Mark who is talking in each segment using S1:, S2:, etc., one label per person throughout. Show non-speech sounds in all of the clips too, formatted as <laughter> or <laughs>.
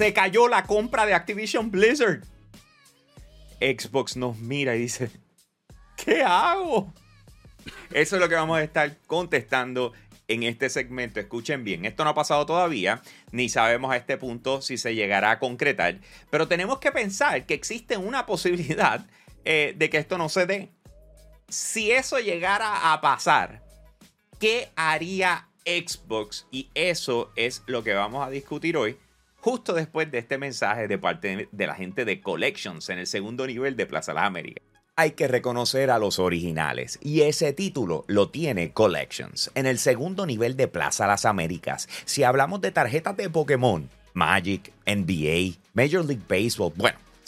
S1: Se cayó la compra de Activision Blizzard. Xbox nos mira y dice, ¿qué hago? Eso es lo que vamos a estar contestando en este segmento. Escuchen bien, esto no ha pasado todavía, ni sabemos a este punto si se llegará a concretar, pero tenemos que pensar que existe una posibilidad eh, de que esto no se dé. Si eso llegara a pasar, ¿qué haría Xbox? Y eso es lo que vamos a discutir hoy justo después de este mensaje de parte de la gente de Collections en el segundo nivel de Plaza Las Américas. Hay que reconocer a los originales y ese título lo tiene Collections en el segundo nivel de Plaza Las Américas. Si hablamos de tarjetas de Pokémon, Magic, NBA, Major League Baseball, bueno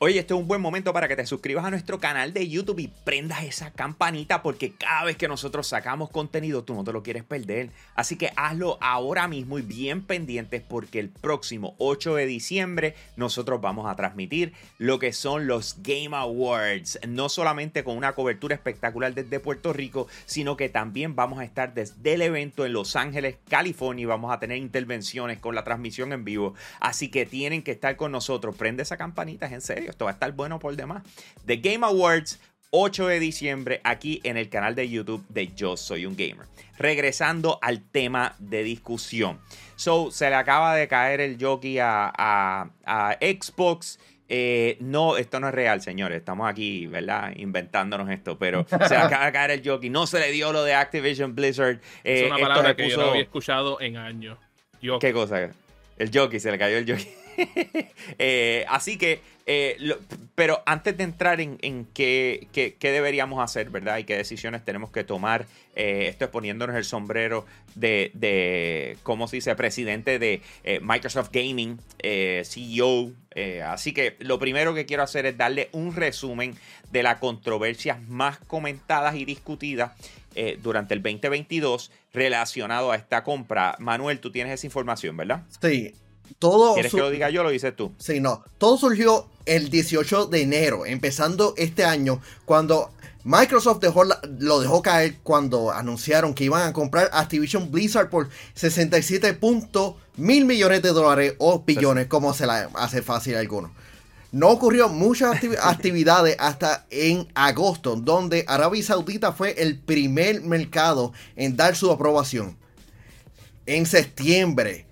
S1: Oye, este es un buen momento para que te suscribas a nuestro canal de YouTube y prendas esa campanita porque cada vez que nosotros sacamos contenido tú no te lo quieres perder. Así que hazlo ahora mismo y bien pendientes porque el próximo 8 de diciembre nosotros vamos a transmitir lo que son los Game Awards. No solamente con una cobertura espectacular desde Puerto Rico, sino que también vamos a estar desde el evento en Los Ángeles, California y vamos a tener intervenciones con la transmisión en vivo. Así que tienen que estar con nosotros. Prende esa campanita, es en serio esto va a estar bueno por demás. The Game Awards, 8 de diciembre, aquí en el canal de YouTube de Yo Soy un Gamer. Regresando al tema de discusión. So, se le acaba de caer el jockey a, Xbox. Eh, no, esto no es real, señores. Estamos aquí, ¿verdad? Inventándonos esto, pero <laughs> se le acaba de caer el jockey. No se le dio lo de Activision Blizzard.
S2: es una eh, palabra que yo no había escuchado en años.
S1: ¿Qué cosa? El jockey, se le cayó el jockey. <laughs> Eh, así que, eh, pero antes de entrar en, qué, deberíamos hacer, ¿verdad? Y qué decisiones tenemos que tomar, eh, esto es poniéndonos el sombrero de, de ¿cómo se dice? Presidente de Microsoft Gaming, CEO. así que lo primero que quiero hacer es darle un resumen de las controversias más comentadas y discutidas durante el 2022 relacionado a esta compra. Manuel, tú tienes esa información, ¿verdad?
S3: Sí, todo
S1: ¿Quieres que lo diga yo lo dices tú?
S3: Sí, no. Todo surgió el 18 de enero, empezando este año, cuando Microsoft dejó lo dejó caer cuando anunciaron que iban a comprar Activision Blizzard por 67 mil millones de dólares o billones, como se la hace fácil a algunos. No ocurrió muchas <laughs> actividades hasta en agosto, donde Arabia Saudita fue el primer mercado en dar su aprobación en septiembre.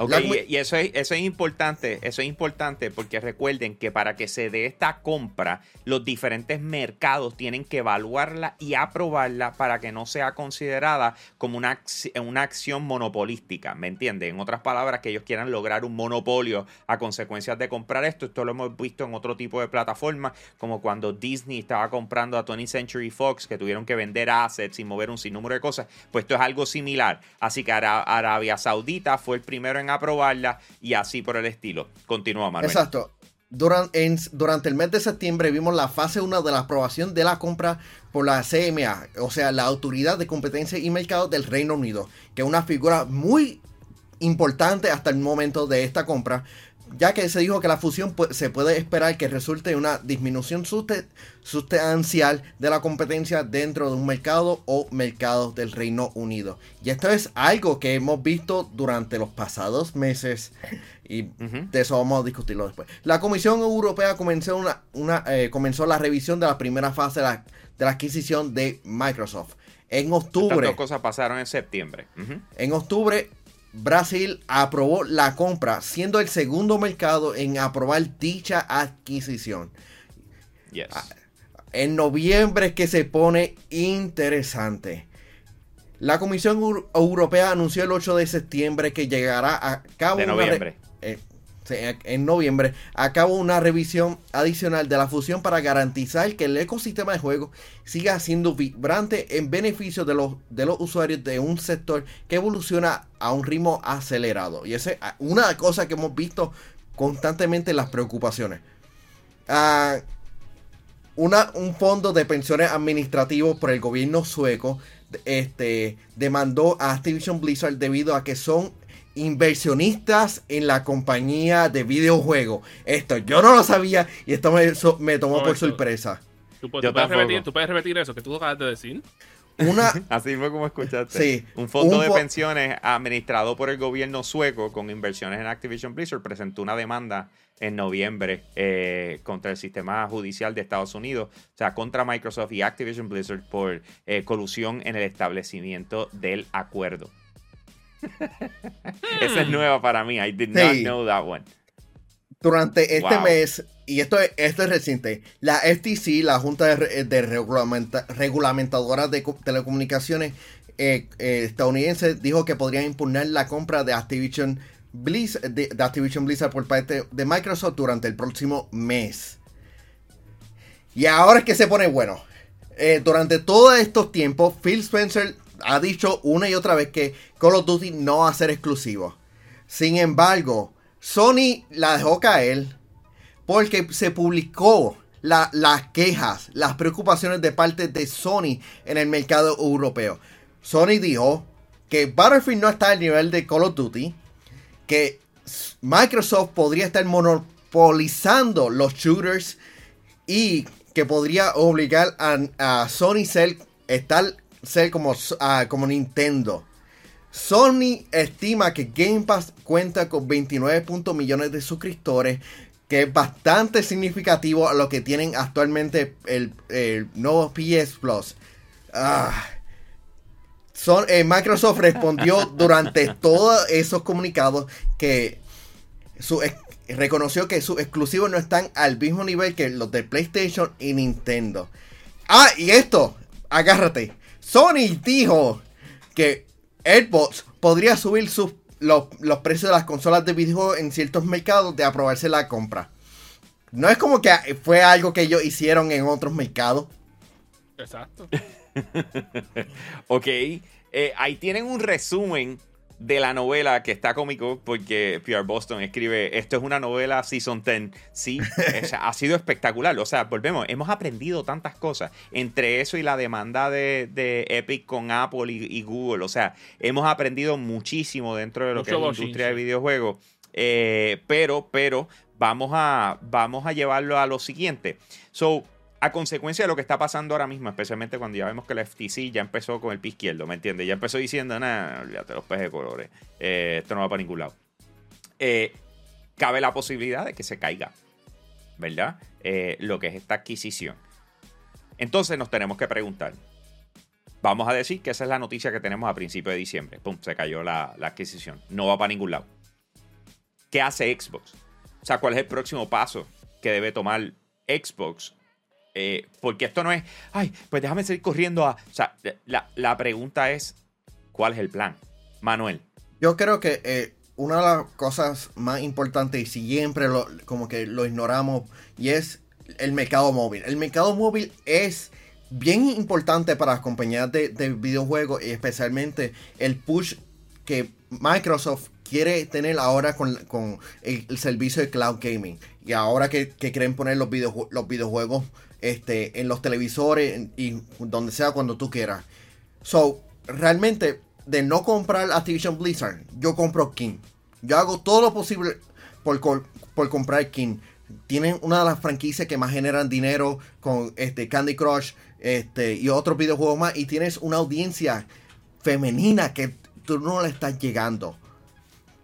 S1: y, eso, es, eso es importante, eso es importante porque recuerden que para que se dé esta compra, los diferentes mercados tienen que evaluarla y aprobarla para que no sea considerada como una, una acción monopolística, ¿me entienden? En otras palabras, que ellos quieran lograr un monopolio a consecuencias de comprar esto. Esto lo hemos visto en otro tipo de plataformas, como cuando Disney estaba comprando a 20th Century Fox, que tuvieron que vender assets y mover un sinnúmero de cosas. Pues esto es algo similar. Así que Arabia Saudita fue el primero en aprobarla y así por el estilo. Continúa, Manuel.
S3: Exacto. Durante, durante el mes de septiembre vimos la fase 1 de la aprobación de la compra por la CMA, o sea, la Autoridad de Competencia y Mercado del Reino Unido, que es una figura muy importante hasta el momento de esta compra, ya que se dijo que la fusión se puede esperar que resulte en una disminución sustancial de la competencia dentro de un mercado o mercado del Reino Unido. Y esto es algo que hemos visto durante los pasados meses y de eso vamos a discutirlo después. La Comisión Europea comenzó, una, eh, comenzó la revisión de la primera fase de la, adquisición de Microsoft. En octubre... Estas
S1: dos cosas pasaron en septiembre.
S3: En octubre Brasil aprobó la compra, siendo el segundo mercado en aprobar dicha adquisición. Ah, en noviembre es que se pone interesante. La Comisión Europea anunció el 8 de septiembre que llegará a cabo
S1: de noviembre.
S3: En noviembre acabó una revisión adicional de la fusión para garantizar que el ecosistema de juegos siga siendo vibrante en beneficio de los, de los usuarios de un sector que evoluciona a un ritmo acelerado. Y esa es una cosa que hemos visto constantemente en las preocupaciones. Ah, una, un fondo de pensiones administrativos por el gobierno sueco este, demandó a Activision Blizzard debido a que son inversionistas en la compañía de videojuegos. Esto yo no lo sabía y esto me, tomó por sorpresa.
S2: ¿Tú, puedes repetir, eso que tú acabas de decir?
S1: Una, <laughs> Así fue como escuchaste. Sí, un fondo de pensiones administrado por el gobierno sueco con inversiones en Activision Blizzard presentó una demanda en noviembre eh, contra el sistema judicial de Estados Unidos, o sea, contra Microsoft y Activision Blizzard por eh, colusión en el establecimiento del acuerdo. <laughs> Esa es nueva para mí. I did not know that one.
S3: Durante este mes, y esto, esto es reciente, la FTC, la Junta de, Regulamentadoras de Telecomunicaciones eh, estadounidense, dijo que podrían impugnar la compra de Activision Blizzard, de, Activision Blizzard por parte de Microsoft durante el próximo mes. Y ahora es que se pone bueno. Eh, durante todos estos tiempos, Phil Spencer ha dicho una y otra vez que Call of Duty no va a ser exclusivo. Sin embargo, Sony la dejó caer porque se publicó las quejas, las preocupaciones de parte de Sony en el mercado europeo. Sony dijo que Battlefield no está al nivel de Call of Duty que Microsoft podría estar monopolizando los shooters y que podría obligar a, Sony ser, estar, ser como, como Nintendo. Sony estima que Game Pass cuenta con 29 millones de suscriptores, que es bastante significativo a lo que tienen actualmente el, nuevo PS Plus. Ah, son, eh, Microsoft respondió <laughs> durante todos esos comunicados que su, reconoció que sus exclusivos no están al mismo nivel que los de PlayStation y Nintendo. Ah, y esto, agárrate. Sony dijo que Xbox podría subir sus, los, los, precios de las consolas de videojuegos en ciertos mercados de aprobarse la compra. No es como que fue algo que ellos hicieron en otros mercados.
S2: Exacto. <laughs>
S1: ok, eh, ahí tienen un resumen de la novela que está cómico porque Pierre Boston escribe, esto es una novela Season 10. Sí, <laughs> ha sido espectacular. O sea, volvemos, hemos aprendido tantas cosas. Entre eso y la demanda de, Epic con Apple y, Google. O sea, hemos aprendido muchísimo dentro de lo que es la industria de videojuegos. Eh, pero, pero, vamos a, vamos a llevarlo a lo siguiente. So, a consecuencia de lo que está pasando ahora mismo, especialmente cuando ya vemos que la FTC ya empezó con el pie izquierdo, ¿me entiendes? Ya empezó diciendo, nada, olvídate los pejes de colores, eh, esto no va para ningún lado. Eh, cabe la posibilidad de que se caiga, ¿verdad? Eh, lo que es esta adquisición. Entonces nos tenemos que preguntar, vamos a decir que esa es la noticia que tenemos a principios de diciembre, pum, se cayó la, la adquisición, no va para ningún lado. ¿Qué hace Xbox? O sea, ¿cuál es el próximo paso que debe tomar Xbox eh, porque esto no es, ay, pues déjame seguir corriendo a... O sea, la, pregunta es, ¿cuál es el plan? Manuel.
S3: Yo creo que eh, una de las cosas más importantes y siempre lo, como que lo ignoramos y es el mercado móvil. El mercado móvil es bien importante para las compañías de, videojuegos y especialmente el push que Microsoft quiere tener ahora con, el, servicio de cloud gaming. Y ahora que, quieren poner los, los videojuegos este, en los televisores y donde sea cuando tú quieras. So, realmente, de no comprar Activision Blizzard, yo compro King. Yo hago todo lo posible por, por comprar King. Tienen una de las franquicias que más generan dinero con este Candy Crush este, y otros videojuegos más. Y tienes una audiencia femenina que tú no le estás llegando.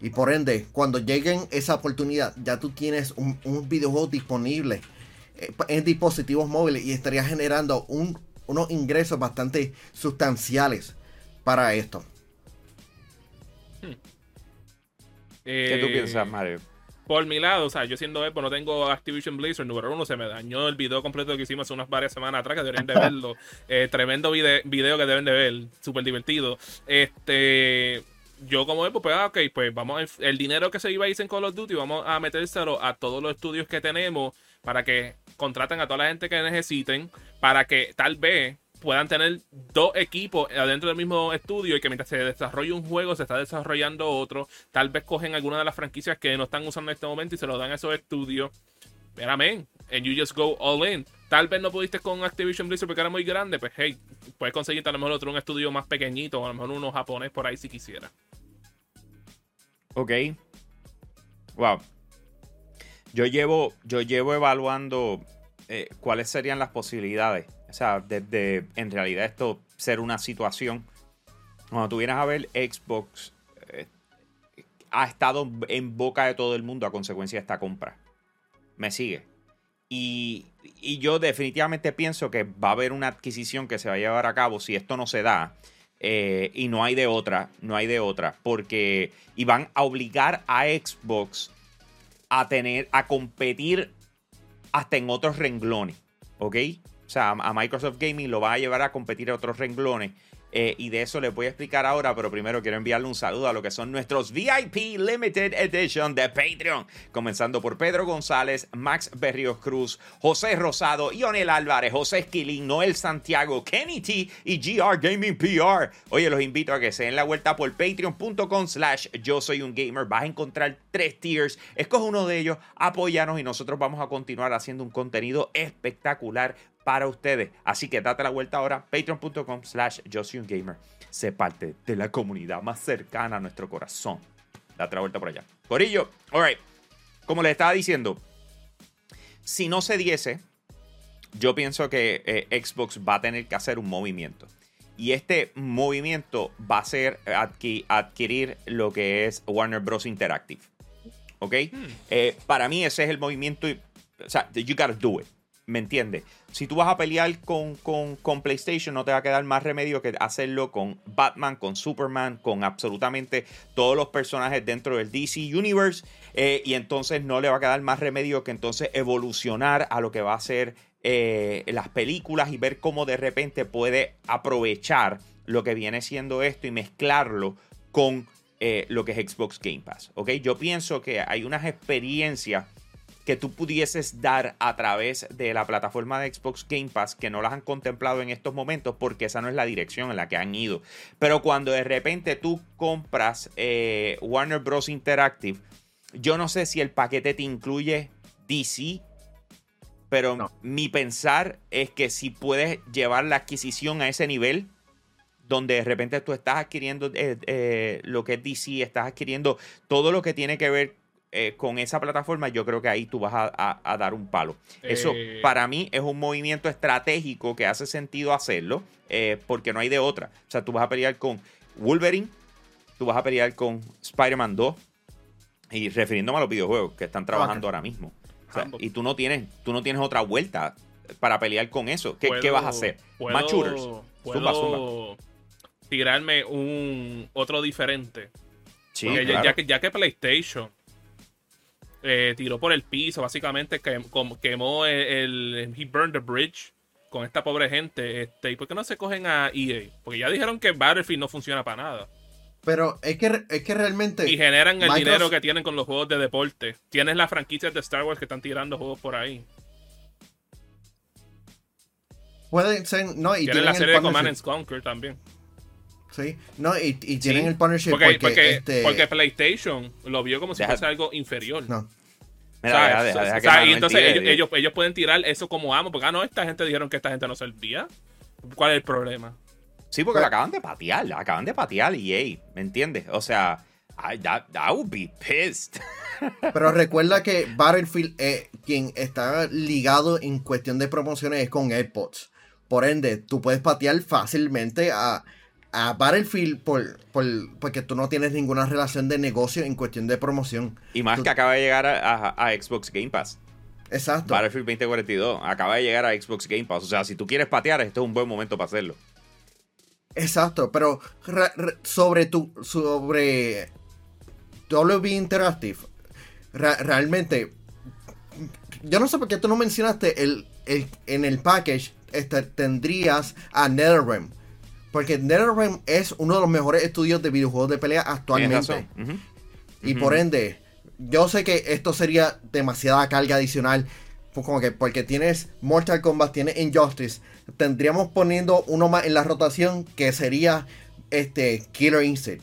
S3: Y por ende, cuando lleguen esa oportunidad, ya tú tienes un, un videojuego disponible eh, en dispositivos móviles y estaría generando unos ingresos bastante sustanciales para esto.
S1: Hmm. ¿Qué tú eh, piensas, Mario?
S2: Por mi lado, o sea, yo siendo Epo no tengo Activision Blizzard número uno, se me dañó el video completo que hicimos unas varias semanas atrás, que deberían de <laughs> verlo. Eh, tremendo video que deben de ver, súper divertido. Este, yo como Epo, pues, ah, ok, pues vamos, el dinero que se iba a ir en Call of Duty, vamos a metérselo a todos los estudios que tenemos para que contraten a toda la gente que necesiten, para que tal vez puedan tener dos equipos adentro del mismo estudio y que mientras se desarrolle un juego se está desarrollando otro, tal vez cogen alguna de las franquicias que no están usando en este momento y se lo dan a esos estudios. Pero amén, and you just go all in. tal vez no pudiste con Activision Blizzard porque era muy grande, pues hey, puedes conseguir a lo otro un estudio más pequeñito, o a lo mejor uno japonés por ahí si quisiera.
S1: Ok. Wow. Yo llevo, yo llevo evaluando eh, cuáles serían las posibilidades. O sea, desde en realidad esto ser una situación. Cuando tuvieras a ver Xbox eh, ha estado en boca de todo el mundo a consecuencia de esta compra. Me sigue. Y, yo definitivamente pienso que va a haber una adquisición que se va a llevar a cabo si esto no se da. Eh, y no hay de otra, no hay de otra. Porque y van a obligar a Xbox a tener, a competir hasta en otros renglones. ¿Ok? O sea, a Microsoft Gaming lo va a llevar a competir a otros renglones. Eh, y de eso les voy a explicar ahora, pero primero quiero enviarle un saludo a lo que son nuestros VIP Limited Edition de Patreon. Comenzando por Pedro González, Max Berrios Cruz, José Rosado, Ionel Álvarez, José Esquilín, Noel Santiago, Kenny T y GR Gaming PR. Oye, los invito a que se den la vuelta por patreon.com slash yo soy un gamer. Vas a encontrar tres tiers. Escoge uno de ellos, apóyanos y nosotros vamos a continuar haciendo un contenido espectacular para ustedes. Así que date la vuelta ahora, patreon.com slash gamer. Sé parte de la comunidad más cercana a nuestro corazón. Date la vuelta por allá. Corillo, alright. Como les estaba diciendo, si no se diese, yo pienso que eh, Xbox va a tener que hacer un movimiento. Y este movimiento va a ser adquirir lo que es Warner Bros. Interactive. ¿Ok? Hmm. Eh, para mí ese es el movimiento. O sea, you gotta do it. ¿Me entiendes? Si tú vas a pelear con, con, PlayStation, no te va a quedar más remedio que hacerlo con Batman, con Superman, con absolutamente todos los personajes dentro del DC Universe. Eh, y entonces no le va a quedar más remedio que entonces evolucionar a lo que va a ser eh, las películas y ver cómo de repente puede aprovechar lo que viene siendo esto y mezclarlo con eh, lo que es Xbox Game Pass. ¿ok? Yo pienso que hay unas experiencias que tú pudieses dar a través de la plataforma de Xbox Game Pass que no las han contemplado en estos momentos porque esa no es la dirección en la que han ido. Pero cuando de repente tú compras eh, Warner Bros. Interactive, yo no sé si el paquete te incluye DC, pero mi pensar es que si puedes llevar la adquisición a ese nivel, donde de repente tú estás adquiriendo eh, eh, lo que es DC, estás adquiriendo todo lo que tiene que ver eh, con esa plataforma, yo creo que ahí tú vas a, dar un palo. Eso eh. para mí es un movimiento estratégico que hace sentido hacerlo, eh, porque no hay de otra. O sea, tú vas a pelear con Wolverine, tú vas a pelear con Spider-Man 2, y refiriéndome a los videojuegos que están trabajando ahora mismo. y tú no tienes, tú no tienes otra vuelta para pelear con eso. ¿Qué, vas a hacer? Más shooters.
S2: tirarme un otro diferente. ya, que, ya que PlayStation eh, tiró por el piso, básicamente quemó el, He burned the bridge con esta pobre gente. Este, ¿Y por qué no se cogen a EA? Porque ya dijeron que Battlefield no funciona para nada.
S3: Pero es que, es que realmente.
S2: Y generan el dinero que tienen con los juegos de deporte. Tienes las franquicias de Star Wars que están tirando juegos por ahí.
S3: Pueden ser. No, y
S2: tienen la serie de Command Conquer también.
S3: Sí, no, y, tienen el partnership
S2: porque, porque, este porque, PlayStation lo vio como si fuese algo inferior. No. y entonces ellos, ellos, pueden tirar eso como amo, porque ah, no, esta gente dijeron que esta gente no servía. ¿Cuál es el problema?
S1: Sí, porque la acaban de patear, la acaban de patear y hey, ¿me entiendes? O sea, I, that, would be pissed. <laughs>
S3: Pero recuerda que Battlefield, eh, quien está ligado en cuestión de promociones es con AirPods. Por ende, tú puedes patear fácilmente a a Battlefield por, porque tú no tienes ninguna relación de negocio en cuestión de promoción.
S1: Y más que acaba de llegar a, Xbox Game Pass.
S3: Exacto.
S1: Battlefield 2042 acaba de llegar a Xbox Game Pass. O sea, si tú quieres patear, este es un buen momento para hacerlo.
S3: Exacto, pero sobre tu sobre WB Interactive, realmente, yo no sé por qué tú no mencionaste el, en el package este, tendrías a NetherRealm porque NetherRealm es uno de los mejores estudios de videojuegos de pelea actualmente. Y por ende, yo sé que esto sería demasiada carga adicional. Pues como que porque tienes Mortal Kombat, tienes Injustice. Tendríamos poniendo uno más en la rotación que sería este Killer Instinct.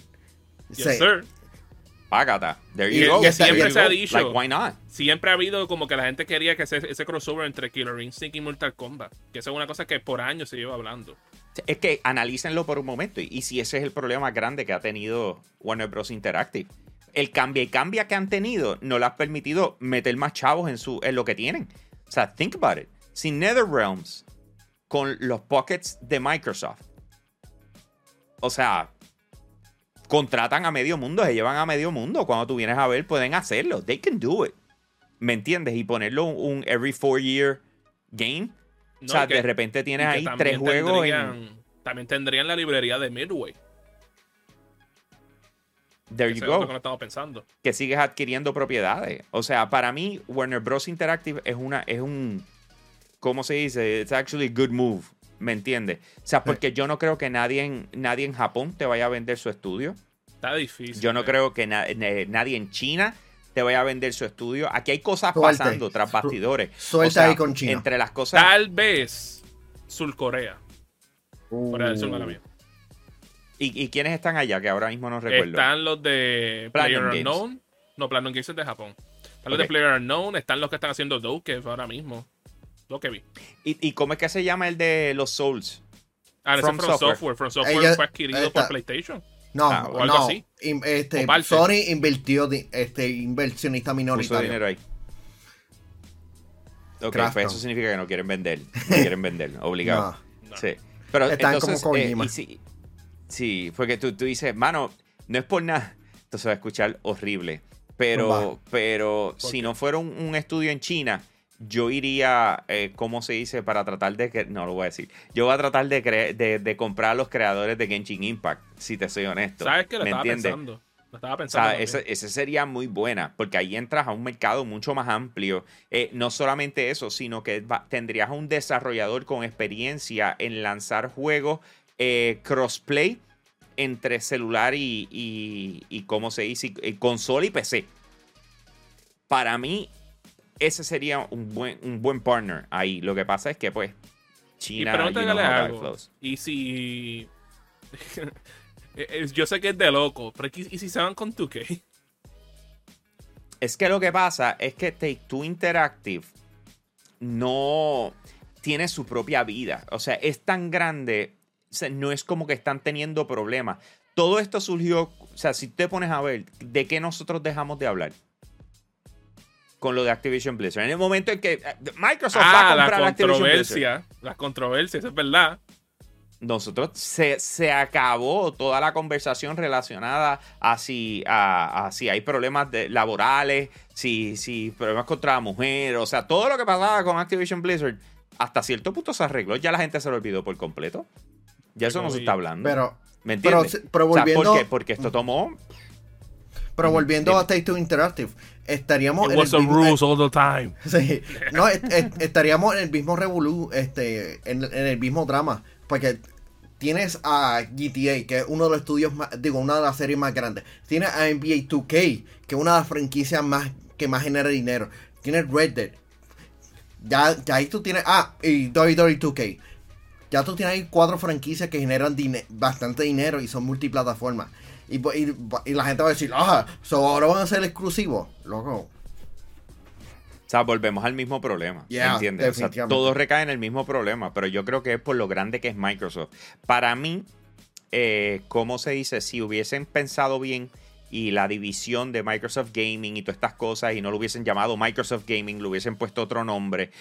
S1: págata. There
S3: Y-
S1: you go.
S3: y
S2: siempre
S1: you
S2: se ha
S1: go.
S2: dicho-
S1: Like, why not?
S2: Siempre ha habido como que la gente quería que ese, ese crossover entre Killer Instinct y Mortal Kombat. Que eso es una cosa que por años se lleva hablando.
S1: Es que analícenlo por un momento. Y, si ese es el problema grande que ha tenido Warner Bros. Interactive. El cambia y cambia que han tenido no le ha permitido meter más chavos en, su, en lo que tienen. O sea, think about it. Si NetherRealms con los pockets de Microsoft, o sea, contratan a medio mundo, se llevan a medio mundo. Cuando tú vienes a ver, pueden hacerlo. They can do it. ¿Me entiendes? Y ponerlo un, un every four year game.
S2: No,
S1: o sea,
S2: que-
S1: de repente tienes
S2: que
S1: ahí tres juegos en,
S2: También tendrían la librería de Midway.
S1: There
S2: Eso
S1: you go.
S2: que no estamos pensando.
S1: que sigues adquiriendo propiedades. O sea, para mí, Warner Bros. Interactive es una, es un, ¿cómo se dice? It's actually a good move. ¿Me entiendes? O sea, porque yo no creo que nadie en, nadie en Japón te vaya a vender su estudio.
S2: Está difícil.
S1: Yo no
S2: eh.
S1: creo que na- nadie en China te vaya a vender su estudio. Aquí hay cosas
S3: Suelte.
S1: pasando tras bastidores.
S3: Suelta ahí con China.
S1: Entre las cosas.
S2: Tal vez Sur Corea. Corea del Sur,
S3: Uh,
S2: mala mía.
S1: ¿Y, y quiénes están allá? Que ahora mismo no recuerdo.
S2: Están los de Player. Unknown. No, Platinum Games es de Japón. Están los de Player Unknown. Están los que están haciendo Doke ahora mismo. Lo que vi.
S1: ¿Y, y cómo es que se llama el de los Souls?
S2: Ah,
S1: From
S2: From,
S1: Software.
S2: Software. From Software
S3: Ella-
S2: fue adquirido
S3: está-
S2: por PlayStation.
S3: No,
S1: Ah,
S2: o algo
S3: no.
S2: así.
S3: In- este,
S2: O.
S3: Sony invirtió, este, inversionista
S1: Puso
S3: minoritario.
S1: dinero ahí. Ok, pues eso significa que no quieren vender. No quieren vender, <laughs> obligado.
S3: No.
S1: Sí. Pero
S3: Están
S1: entonces,
S3: como
S1: eh, y si- sí, porque tú, tú dices, mano, no es por nada. Esto se va a escuchar horrible. Pero,
S3: Va.
S1: pero si no fuera un, un estudio en China, yo iría, eh, ¿cómo se dice? Para tratar de que. No lo voy a decir. Yo voy a tratar de, cre- de, de comprar a los creadores de Genshin Impact, si te soy honesto.
S2: ¿Sabes qué? Lo
S1: ¿Me
S2: estaba
S1: entiendes?
S2: pensando. Lo estaba
S1: O
S2: pensando.
S1: sea, ese sería muy buena, porque ahí entras a un mercado mucho más amplio. Eh, no solamente eso, sino que va- tendrías un desarrollador con experiencia en lanzar juegos eh, crossplay entre celular y, y, y ¿cómo se dice? Y consola y PC. Para mí, ese sería un buen, un buen partner ahí. Lo que pasa es que, pues,
S2: Y
S1: China,
S2: pregúntale
S1: how that
S2: algo. Y si. <laughs> Eh, eh, Yo sé que es de loco, pero ¿y y si se van con 2K?
S1: Es que lo que pasa es que Take Two Interactive no tiene su propia vida. O sea, es tan grande, o sea, no es como que están teniendo problemas. Todo esto surgió, o sea, si te pones a ver, ¿de qué nosotros dejamos de hablar? Con lo de Activision Blizzard. En el momento en que eh, Microsoft va a
S2: Ah, la
S1: comprar Activision Blizzard.
S2: controversia. Las controversias, eso es verdad.
S1: nosotros se, se acabó toda la conversación relacionada a si, a, a si hay problemas de- laborales, si, si problemas contra la mujer, o sea, todo lo que pasaba con Activision Blizzard, hasta cierto punto se arregló, ya la gente se lo olvidó por completo. Ya eso no se está hablando.
S3: Pero,
S1: ¿Me
S3: pero,
S1: entiendes?
S3: pero
S1: O sea,
S3: volviendo,
S1: ¿Por qué? Porque esto tomó...
S3: pero volviendo
S1: Dime.
S3: a Take Two Interactive, estaríamos
S2: It
S3: en
S2: was
S3: el
S2: the
S3: mismo-
S2: rules all the time. <laughs>
S3: Sí. No, est- est- estaríamos en el mismo revolú, este, en, en el mismo drama, porque tienes a GTA, que es uno de los estudios más, digo, una de las series más grandes. Tienes a NBA 2K, que es una de las franquicias más que más genera dinero. Tienes Red Dead. Ya, ya ahí tú tienes, ah, y WWE 2K. Ya tú tienes ahí cuatro franquicias que generan dine- bastante dinero y son multiplataformas. Y, y, y la gente va a decir, ah, so ahora van a ser exclusivos. Loco.
S1: O sea, volvemos al mismo problema.
S3: Yeah,
S1: ¿Entiendes? O sea, todo recae en el mismo problema, pero yo creo que es por lo grande que es Microsoft. Para mí, eh, ¿cómo se dice? Si hubiesen pensado bien y la división de Microsoft Gaming y todas estas cosas y no lo hubiesen llamado Microsoft Gaming, lo hubiesen puesto otro nombre,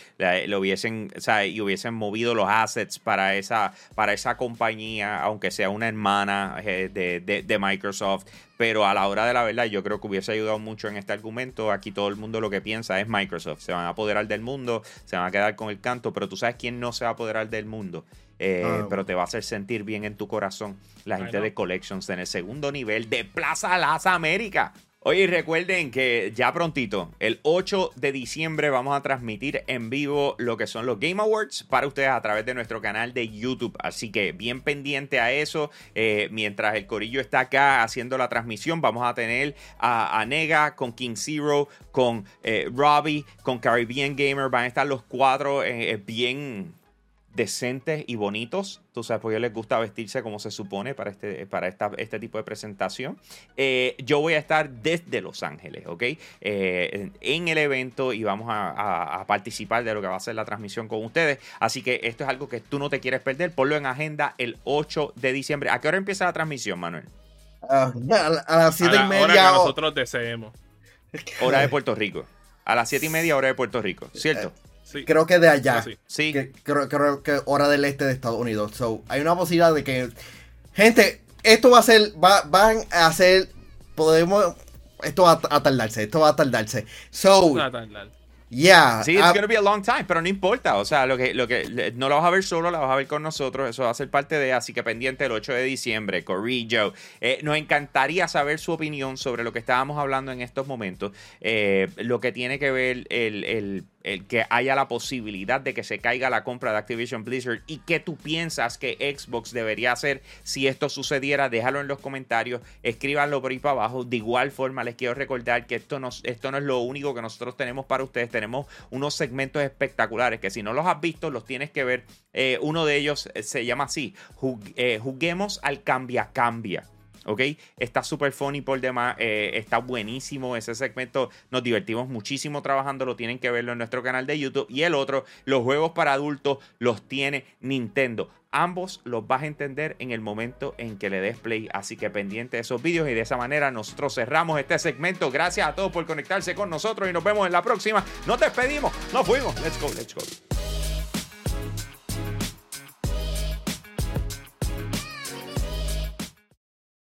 S1: lo hubiesen, o sea, y hubiesen movido los assets para esa, para esa compañía, aunque sea una hermana eh, de- de Microsoft, pero a la hora de la verdad yo creo que hubiese ayudado mucho en este argumento. Aquí todo el mundo lo que piensa es Microsoft, se van a apoderar del mundo, se van a quedar con el canto, pero tú sabes quién no se va a apoderar del mundo. Eh,
S3: Ah.
S1: pero te va a hacer sentir bien en tu corazón la gente de Collections en el segundo nivel de Plaza Las Américas. Oye, recuerden que ya prontito, el 8 de diciembre, vamos a transmitir en vivo lo que son los Game Awards para ustedes a través de nuestro canal de YouTube. Así que bien pendiente a eso. Eh, mientras el Corillo está acá haciendo la transmisión, vamos a tener a, Nega con King Zero, con eh, Robbie, con Caribbean Gamer. Van a estar los cuatro eh, bien decentes y bonitos. Tú sabes, porque les gusta vestirse como se supone para este, para esta, este tipo de presentación. Eh, yo voy a estar desde Los Ángeles, ¿ok? Eh, en el evento y vamos a, a, participar de lo que va a ser la transmisión con ustedes. Así que esto es algo que tú no te quieres perder. Ponlo en agenda el 8 de diciembre. ¿A qué hora empieza la transmisión, Manuel?
S3: Ah, a, las 7 y media.
S2: Hora que nosotros deseemos.
S1: Hora de Puerto Rico. A las 7 y media, hora de Puerto Rico, ¿cierto?
S3: Creo que de allá.
S1: sí.
S3: creo, que hora del este de Estados Unidos. So, hay una posibilidad de que. Gente, esto va a ser. Va, van a ser. Podemos. Esto va a tardarse. Esto va a tardarse. So. Va a tardar. Yeah.
S1: Sí, it's uh, gonna be a long time, pero no importa. O sea, lo que, lo que no lo vas a ver solo, la vas a ver con nosotros. Eso va a ser parte de, así que pendiente el 8 de diciembre, Corrillo. Eh, nos encantaría saber su opinión sobre lo que estábamos hablando en estos momentos. Eh, lo que tiene que ver el, el el que haya la posibilidad de que se caiga la compra de Activision Blizzard y qué tú piensas que Xbox debería hacer si esto sucediera, déjalo en los comentarios, escríbanlo por ahí para abajo. De igual forma, les quiero recordar que esto no, esto no es lo único que nosotros tenemos para ustedes, tenemos unos segmentos espectaculares que si no los has visto, los tienes que ver. Eh, uno de ellos eh, se llama así, eh, juguemos al cambia cambia. ¿Ok? Está súper funny por demás, eh, está buenísimo ese segmento, nos divertimos muchísimo trabajando, lo tienen que verlo en nuestro canal de YouTube. Y el otro, los juegos para adultos los tiene Nintendo. Ambos los vas a entender en el momento en que le des play. Así que pendiente de esos vídeos y de esa manera nosotros cerramos este segmento. Gracias a todos por conectarse con nosotros y nos vemos en la próxima. Nos despedimos. Nos fuimos. Let's go, let's go.